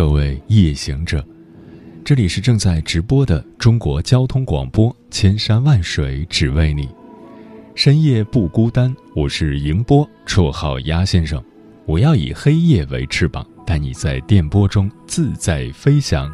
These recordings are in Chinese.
各位夜行者，这里是正在直播的中国交通广播，千山万水只为你，深夜不孤单。我是迎波，绰号鸭先生。我要以黑夜为翅膀，带你在电波中自在飞翔。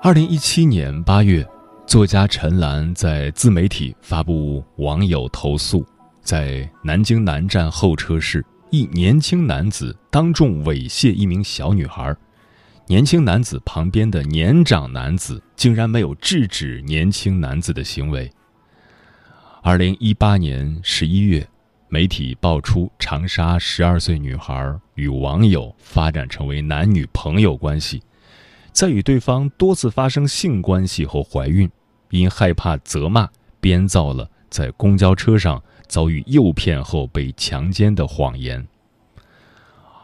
二零一七年八月，作家陈岚在自媒体发布网友投诉。在南京南站候车室，一年轻男子当众猥亵一名小女孩，年轻男子旁边的年长男子竟然没有制止年轻男子的行为。二零一八年十一月，媒体爆出长沙十二岁女孩与网友发展成为男女朋友关系，在与对方多次发生性关系后怀孕，因害怕责骂，编造了在公交车上。遭遇诱骗后被强奸的谎言。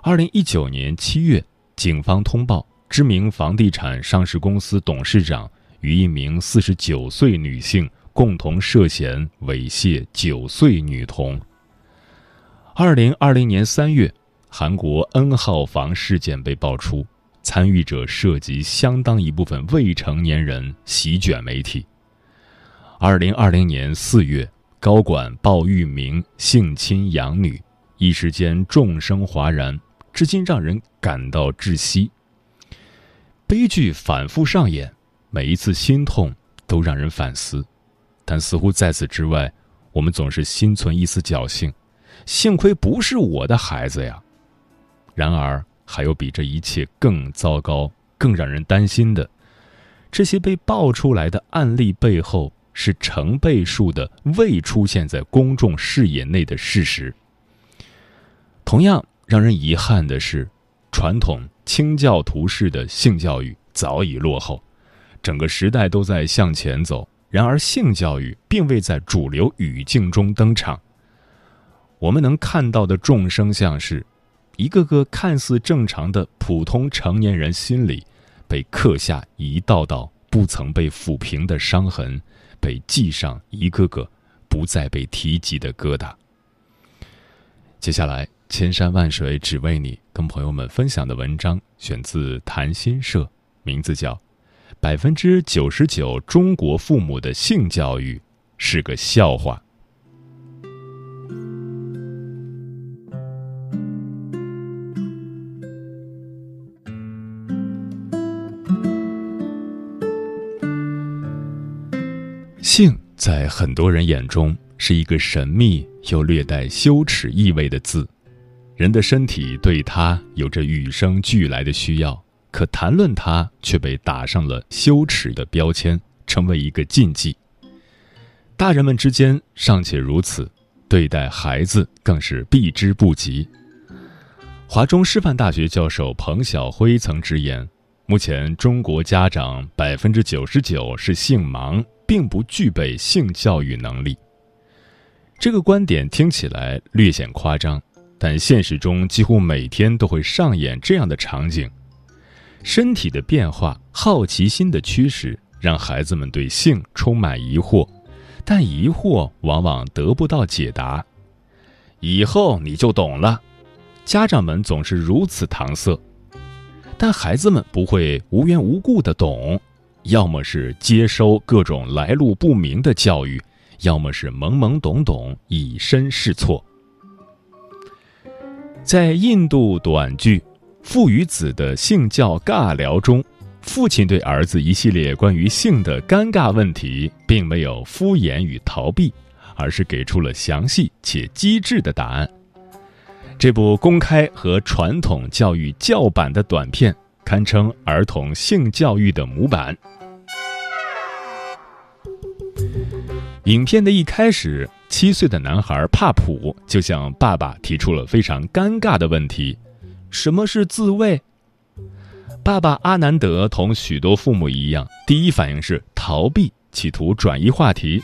二零一九年七月，警方通报，知名房地产上市公司董事长与一名四十九岁女性共同涉嫌猥亵九岁女童。二零二零年三月，韩国 N 号房事件被爆出，参与者涉及相当一部分未成年人，席卷媒体。二零二零年四月。高管鲍玉明性侵养女，一时间众生哗然，至今让人感到窒息。悲剧反复上演，每一次心痛都让人反思，但似乎在此之外，我们总是心存一丝侥幸，幸亏不是我的孩子呀。然而，还有比这一切更糟糕、更让人担心的，这些被爆出来的案例背后。是成倍数的未出现在公众视野内的事实。同样让人遗憾的是，传统清教徒式的性教育早已落后，整个时代都在向前走，然而性教育并未在主流语境中登场。我们能看到的众生相是，一个个看似正常的普通成年人心里，被刻下一道道不曾被抚平的伤痕。被记上一个个不再被提及的疙瘩。接下来，千山万水只为你，跟朋友们分享的文章选自谈心社，名字叫《百分之九十九中国父母的性教育是个笑话》。性在很多人眼中是一个神秘又略带羞耻意味的字，人的身体对它有着与生俱来的需要，可谈论它却被打上了羞耻的标签，成为一个禁忌。大人们之间尚且如此，对待孩子更是避之不及。华中师范大学教授彭晓辉曾直言，目前中国家长百分之九十九是性盲。并不具备性教育能力。这个观点听起来略显夸张，但现实中几乎每天都会上演这样的场景：身体的变化、好奇心的驱使，让孩子们对性充满疑惑，但疑惑往往得不到解答。以后你就懂了，家长们总是如此搪塞，但孩子们不会无缘无故的懂。要么是接收各种来路不明的教育，要么是懵懵懂懂以身试错。在印度短剧《父与子的性教尬聊》中，父亲对儿子一系列关于性的尴尬问题，并没有敷衍与逃避，而是给出了详细且机智的答案。这部公开和传统教育叫板的短片。堪称儿童性教育的模板。影片的一开始，七岁的男孩帕普就向爸爸提出了非常尴尬的问题：“什么是自慰？”爸爸阿南德同许多父母一样，第一反应是逃避，企图转移话题。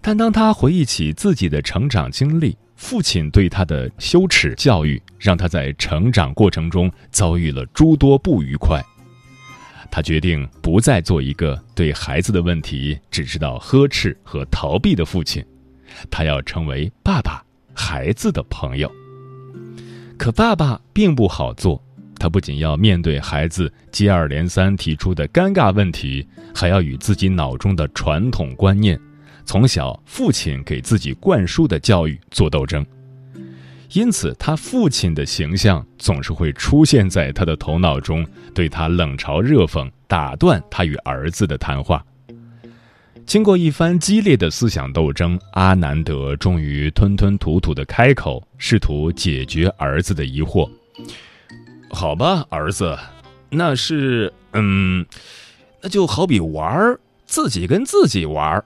但当他回忆起自己的成长经历，父亲对他的羞耻教育，让他在成长过程中遭遇了诸多不愉快。他决定不再做一个对孩子的问题只知道呵斥和逃避的父亲，他要成为爸爸，孩子的朋友。可爸爸并不好做，他不仅要面对孩子接二连三提出的尴尬问题，还要与自己脑中的传统观念，从小父亲给自己灌输的教育做斗争。因此，他父亲的形象总是会出现在他的头脑中，对他冷嘲热讽，打断他与儿子的谈话。经过一番激烈的思想斗争，阿南德终于吞吞吐吐的开口，试图解决儿子的疑惑。好吧，儿子，那是……嗯，那就好比玩儿，自己跟自己玩儿。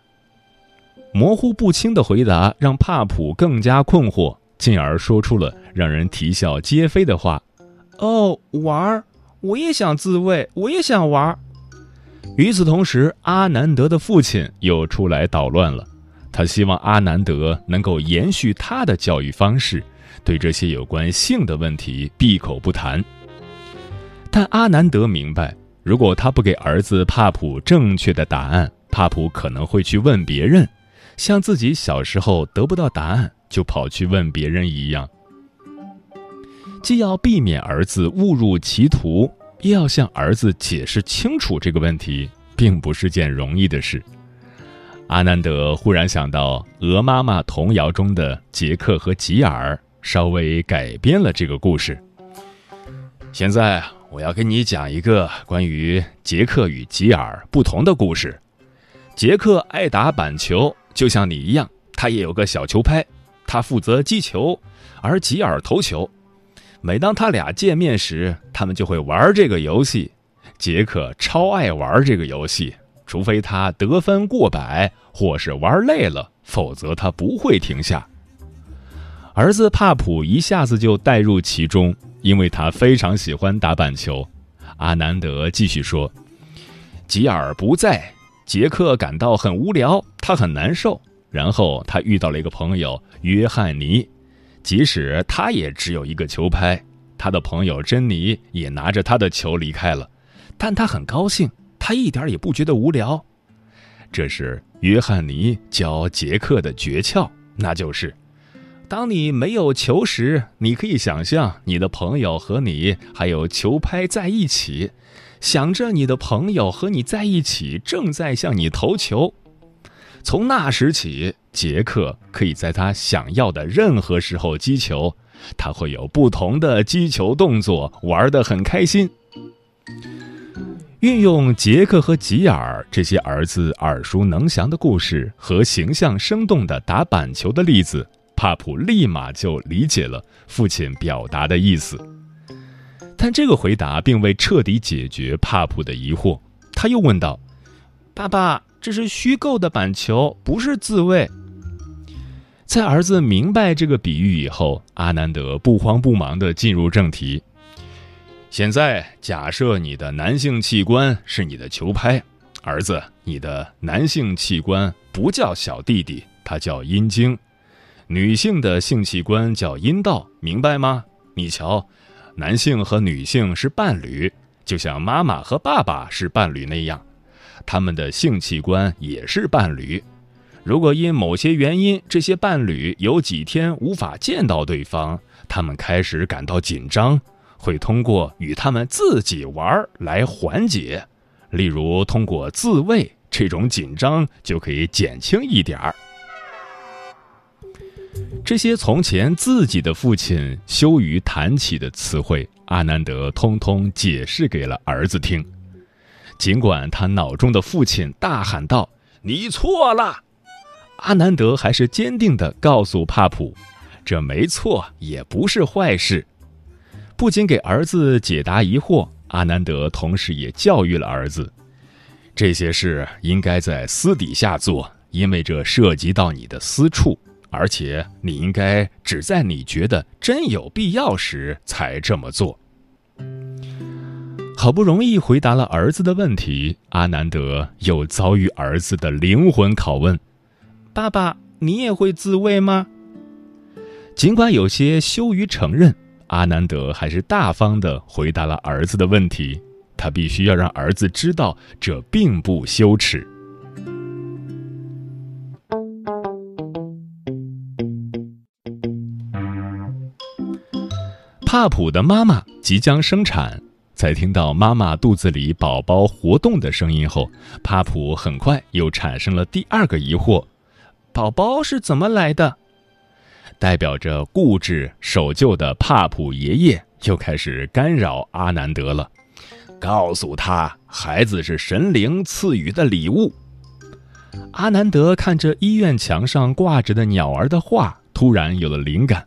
模糊不清的回答让帕普更加困惑。进而说出了让人啼笑皆非的话：“哦，玩儿，我也想自慰，我也想玩儿。”与此同时，阿南德的父亲又出来捣乱了。他希望阿南德能够延续他的教育方式，对这些有关性的问题闭口不谈。但阿南德明白，如果他不给儿子帕普正确的答案，帕普可能会去问别人，像自己小时候得不到答案。就跑去问别人一样，既要避免儿子误入歧途，又要向儿子解释清楚这个问题，并不是件容易的事。阿南德忽然想到鹅妈妈童谣中的杰克和吉尔，稍微改编了这个故事。现在我要跟你讲一个关于杰克与吉尔不同的故事。杰克爱打板球，就像你一样，他也有个小球拍。他负责击球，而吉尔投球。每当他俩见面时，他们就会玩这个游戏。杰克超爱玩这个游戏，除非他得分过百或是玩累了，否则他不会停下。儿子帕普一下子就带入其中，因为他非常喜欢打板球。阿南德继续说：“吉尔不在，杰克感到很无聊，他很难受。”然后他遇到了一个朋友约翰尼，即使他也只有一个球拍，他的朋友珍妮也拿着他的球离开了，但他很高兴，他一点也不觉得无聊。这是约翰尼教杰克的诀窍，那就是：当你没有球时，你可以想象你的朋友和你还有球拍在一起，想着你的朋友和你在一起，正在向你投球。从那时起，杰克可以在他想要的任何时候击球，他会有不同的击球动作，玩得很开心。运用杰克和吉尔这些儿子耳熟能详的故事和形象生动的打板球的例子，帕普立马就理解了父亲表达的意思。但这个回答并未彻底解决帕普的疑惑，他又问道：“爸爸。”这是虚构的板球，不是自慰。在儿子明白这个比喻以后，阿南德不慌不忙地进入正题。现在假设你的男性器官是你的球拍，儿子，你的男性器官不叫小弟弟，它叫阴茎；女性的性器官叫阴道，明白吗？你瞧，男性和女性是伴侣，就像妈妈和爸爸是伴侣那样。他们的性器官也是伴侣。如果因某些原因，这些伴侣有几天无法见到对方，他们开始感到紧张，会通过与他们自己玩来缓解。例如，通过自慰，这种紧张就可以减轻一点儿。这些从前自己的父亲羞于谈起的词汇，阿南德通通解释给了儿子听。尽管他脑中的父亲大喊道：“你错了！”阿南德还是坚定地告诉帕普：“这没错，也不是坏事。”不仅给儿子解答疑惑，阿南德同时也教育了儿子：“这些事应该在私底下做，因为这涉及到你的私处，而且你应该只在你觉得真有必要时才这么做。”好不容易回答了儿子的问题，阿南德又遭遇儿子的灵魂拷问：“爸爸，你也会自慰吗？”尽管有些羞于承认，阿南德还是大方的回答了儿子的问题。他必须要让儿子知道，这并不羞耻。帕普的妈妈即将生产，在听到妈妈肚子里宝宝活动的声音后，帕普很快又产生了第二个疑惑：宝宝是怎么来的？代表着固执守旧的帕普爷爷又开始干扰阿南德了，告诉他孩子是神灵赐予的礼物。阿南德看着医院墙上挂着的鸟儿的画，突然有了灵感，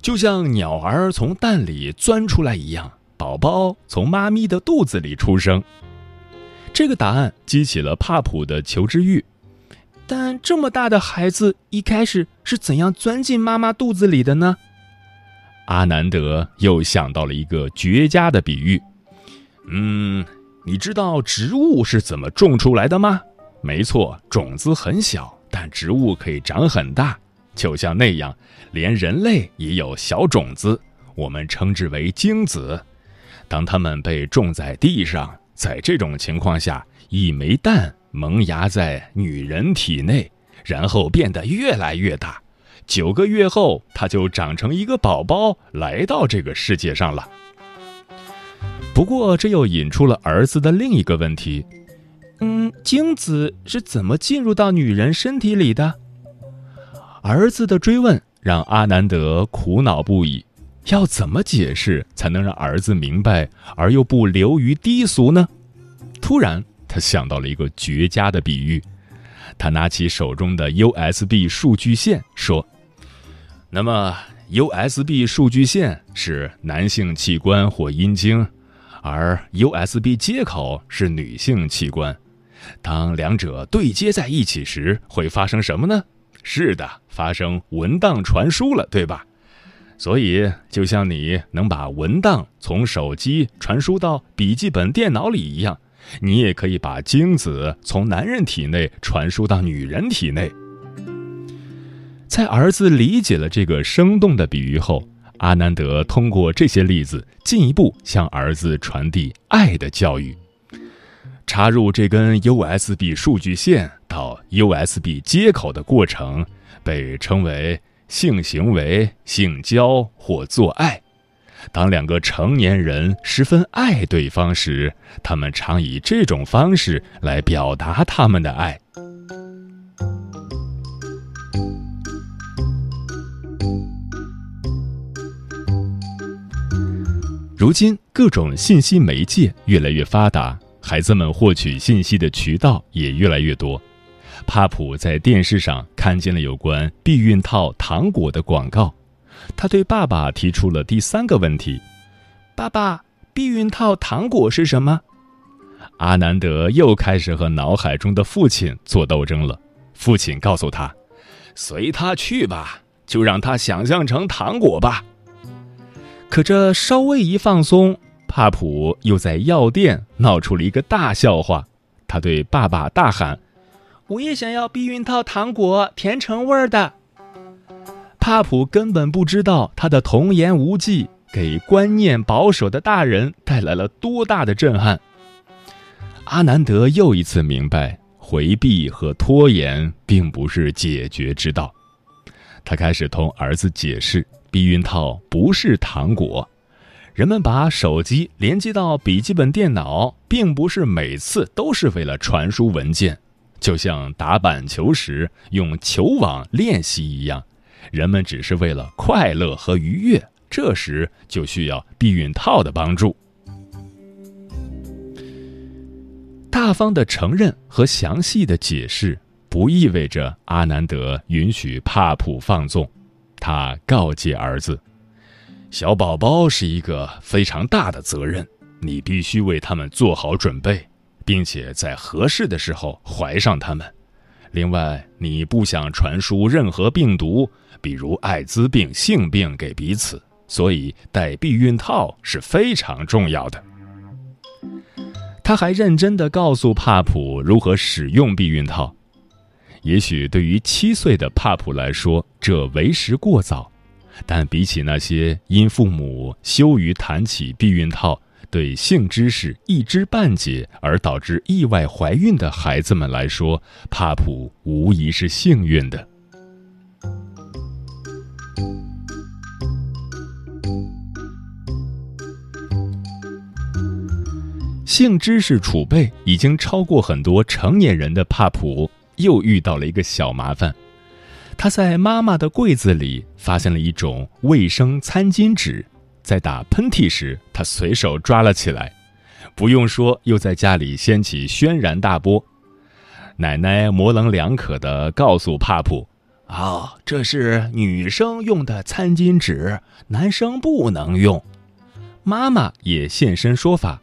就像鸟儿从蛋里钻出来一样，宝宝从妈咪的肚子里出生。这个答案激起了帕普的求知欲。但这么大的孩子一开始是怎样钻进妈妈肚子里的呢？阿南德又想到了一个绝佳的比喻。嗯，你知道植物是怎么种出来的吗？没错，种子很小，但植物可以长很大。就像那样，连人类也有小种子，我们称之为精子。当它们被种在地上，在这种情况下，一枚蛋。萌芽在女人体内，然后变得越来越大。九个月后，它就长成一个宝宝，来到这个世界上了。不过，这又引出了儿子的另一个问题：嗯，精子是怎么进入到女人身体里的？儿子的追问让阿南德苦恼不已。要怎么解释才能让儿子明白，而又不流于低俗呢？突然。他想到了一个绝佳的比喻，他拿起手中的 USB 数据线说：“那么，USB 数据线是男性器官或阴茎，而 USB 接口是女性器官。当两者对接在一起时，会发生什么呢？是的，发生文档传输了，对吧？所以，就像你能把文档从手机传输到笔记本电脑里一样。”你也可以把精子从男人体内传输到女人体内。在儿子理解了这个生动的比喻后，阿南德通过这些例子进一步向儿子传递爱的教育。插入这根 USB 数据线到 USB 接口的过程，被称为性行为、性交或做爱。当两个成年人十分爱对方时，他们常以这种方式来表达他们的爱。如今，各种信息媒介越来越发达，孩子们获取信息的渠道也越来越多。帕普在电视上看见了有关避孕套糖果的广告。他对爸爸提出了第三个问题：“爸爸，避孕套糖果是什么？”阿南德又开始和脑海中的父亲做斗争了。父亲告诉他：“随他去吧，就让他想象成糖果吧。”可这稍微一放松，帕普又在药店闹出了一个大笑话。他对爸爸大喊：“我也想要避孕套糖果，甜橙味儿的。”帕普根本不知道他的童言无忌给观念保守的大人带来了多大的震撼。阿南德又一次明白，回避和拖延并不是解决之道。他开始同儿子解释，避孕套不是糖果。人们把手机连接到笔记本电脑，并不是每次都是为了传输文件，就像打板球时用球网练习一样。人们只是为了快乐和愉悦，这时就需要避孕套的帮助。大方的承认和详细的解释，不意味着阿南德允许帕普放纵。他告诫儿子：“小宝宝是一个非常大的责任，你必须为他们做好准备，并且在合适的时候怀上他们。另外，你不想传输任何病毒，比如艾滋病、性病给彼此，所以戴避孕套是非常重要的。他还认真的告诉帕普如何使用避孕套。也许对于七岁的帕普来说，这为时过早，但比起那些因父母羞于谈起避孕套、对性知识一知半解而导致意外怀孕的孩子们来说，帕普无疑是幸运的。性知识储备已经超过很多成年人的帕普，又遇到了一个小麻烦。他在妈妈的柜子里发现了一种卫生餐巾纸，在打喷嚏时，他随手抓了起来。不用说，又在家里掀起轩然大波。奶奶模棱两可地告诉帕普：“啊，这是女生用的餐巾纸，男生不能用。”妈妈也现身说法。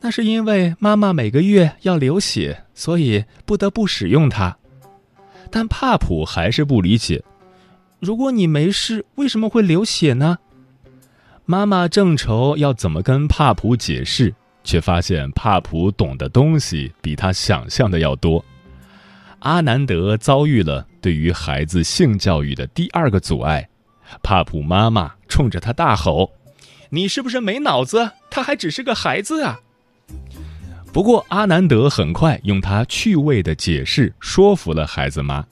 那是因为妈妈每个月要流血，所以不得不使用它。但帕普还是不理解：如果你没事，为什么会流血呢？妈妈正愁要怎么跟帕普解释，却发现帕普懂的东西比他想象的要多。阿南德遭遇了对于孩子性教育的第二个阻碍，帕普妈妈冲着他大吼：“你是不是没脑子？他还只是个孩子啊！”不过，阿南德很快用他趣味的解释说服了孩子妈。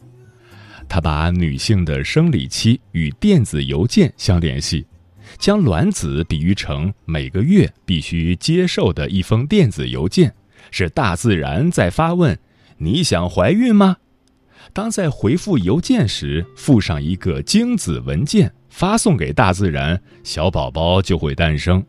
他把女性的生理期与电子邮件相联系，将卵子比喻成每个月必须接受的一封电子邮件，是大自然在发问：“你想怀孕吗？”当在回复邮件时附上一个精子文件，发送给大自然，小宝宝就会诞生。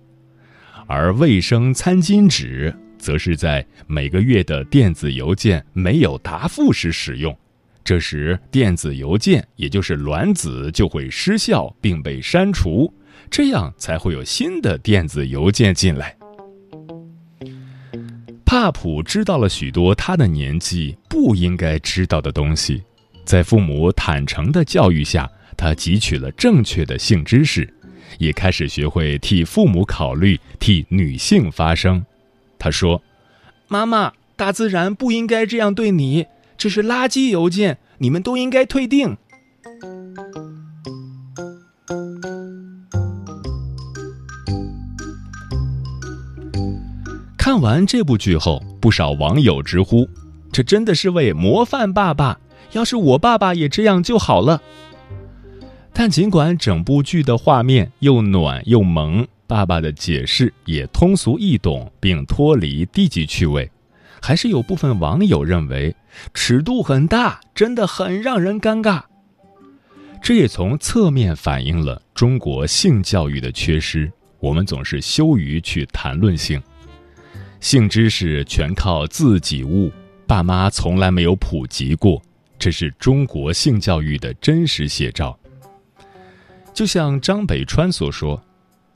而卫生餐巾纸。则是在每个月的电子邮件没有答复时使用，这时电子邮件也就是卵子就会失效并被删除，这样才会有新的电子邮件进来。帕普知道了许多他的年纪不应该知道的东西，在父母坦诚的教育下，他汲取了正确的性知识，也开始学会替父母考虑，替女性发声。他说：“妈妈，大自然不应该这样对你，这是垃圾邮件，你们都应该退订。”看完这部剧后，不少网友直呼：“这真的是位模范爸爸！要是我爸爸也这样就好了。”但尽管整部剧的画面又暖又萌。爸爸的解释也通俗易懂，并脱离低级趣味，还是有部分网友认为尺度很大，真的很让人尴尬。这也从侧面反映了中国性教育的缺失。我们总是羞于去谈论性，性知识全靠自己悟，爸妈从来没有普及过，这是中国性教育的真实写照。就像张北川所说。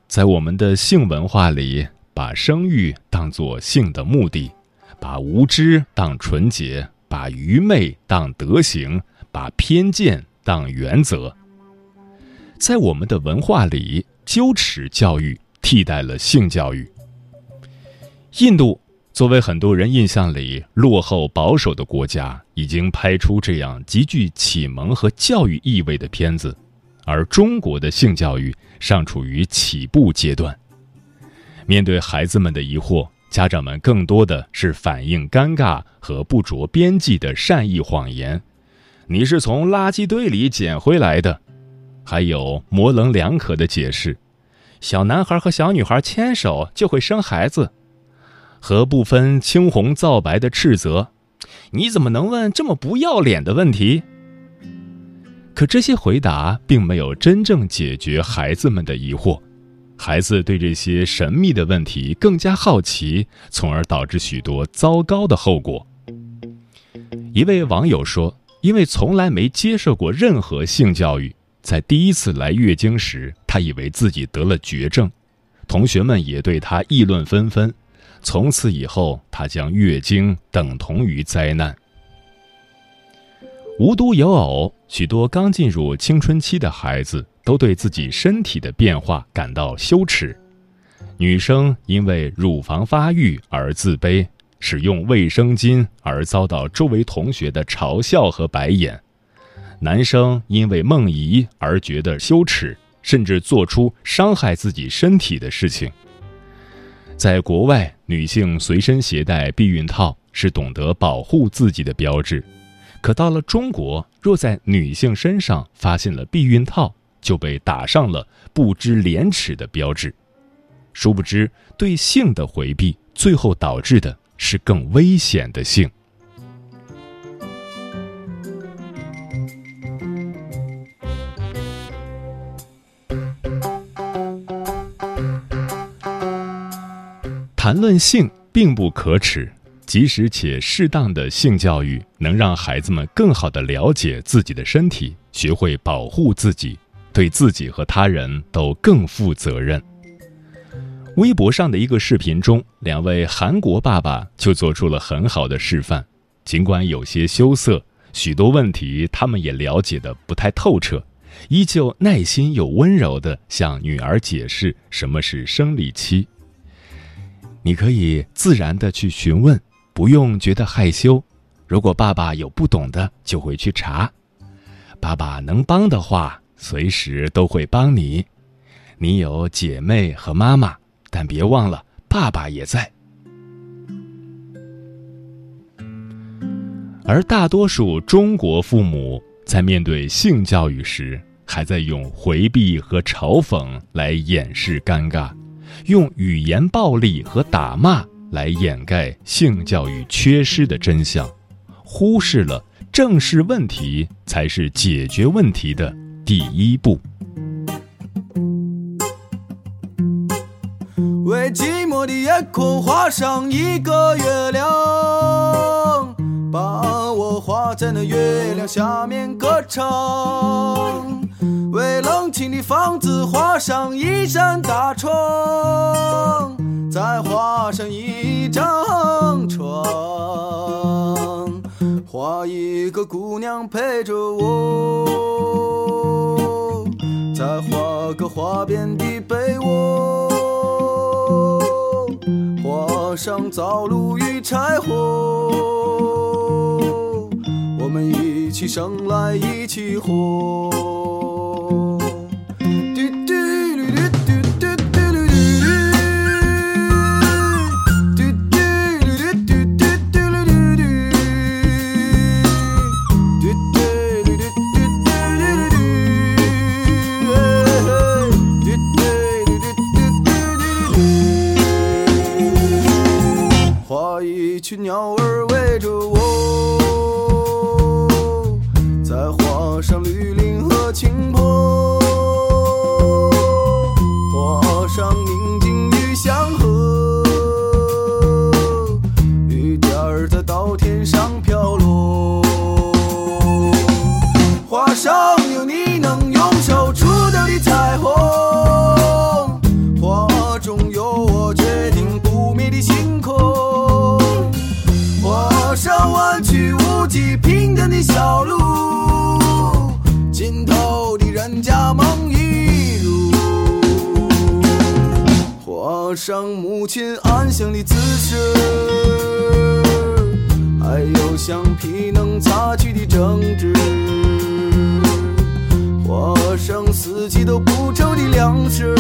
在我们的性文化里，把生育当作性的目的，把无知当纯洁，把愚昧当德行，把偏见当原则。在我们的文化里，羞耻教育替代了性教育。印度作为很多人印象里落后保守的国家，已经拍出这样极具启蒙和教育意味的片子。而中国的性教育尚处于起步阶段，面对孩子们的疑惑，家长们更多的是反映尴尬和不着边际的善意谎言：“你是从垃圾堆里捡回来的。”还有模棱两可的解释：“小男孩和小女孩牵手就会生孩子。”和不分青红皂白的斥责：“你怎么能问这么不要脸的问题？”可这些回答并没有真正解决孩子们的疑惑，孩子对这些神秘的问题更加好奇，从而导致许多糟糕的后果。一位网友说：“因为从来没接受过任何性教育，在第一次来月经时，他以为自己得了绝症，同学们也对他议论纷纷。从此以后，他将月经等同于灾难。”无独有偶，许多刚进入青春期的孩子都对自己身体的变化感到羞耻。女生因为乳房发育而自卑，使用卫生巾而遭到周围同学的嘲笑和白眼；男生因为梦遗而觉得羞耻，甚至做出伤害自己身体的事情。在国外，女性随身携带避孕套是懂得保护自己的标志；可到了中国，若在女性身上发现了避孕套，就被打上了不知廉耻的标志。殊不知，对性的回避，最后导致的是更危险的性。论性并不可耻，及时且适当的性教育能让孩子们更好的了解自己的身体，学会保护自己，对自己和他人都更负责任。微博上的一个视频中，两位韩国爸爸就做出了很好的示范，尽管有些羞涩，许多问题他们也了解的不太透彻，依旧耐心又温柔的向女儿解释什么是生理期。你可以自然的去询问，不用觉得害羞。如果爸爸有不懂的，就会去查。爸爸能帮的话，随时都会帮你。你有姐妹和妈妈，但别忘了，爸爸也在。而大多数中国父母在面对性教育时，还在用回避和嘲讽来掩饰尴尬。用语言暴力和打骂来掩盖性教育缺失的真相，忽视了正视问题才是解决问题的第一步。为寂寞的夜空画上一个月亮，把我画在那月亮下面歌唱。为冷清的房子画上一扇大窗，再画上一张床，画一个姑娘陪着我，再画个花边的被窝，画上灶炉与柴火，我们一起生来一起活。Oh. 画上母亲安详的姿势，还有橡皮能擦去的争执。画上四季都不愁的粮食，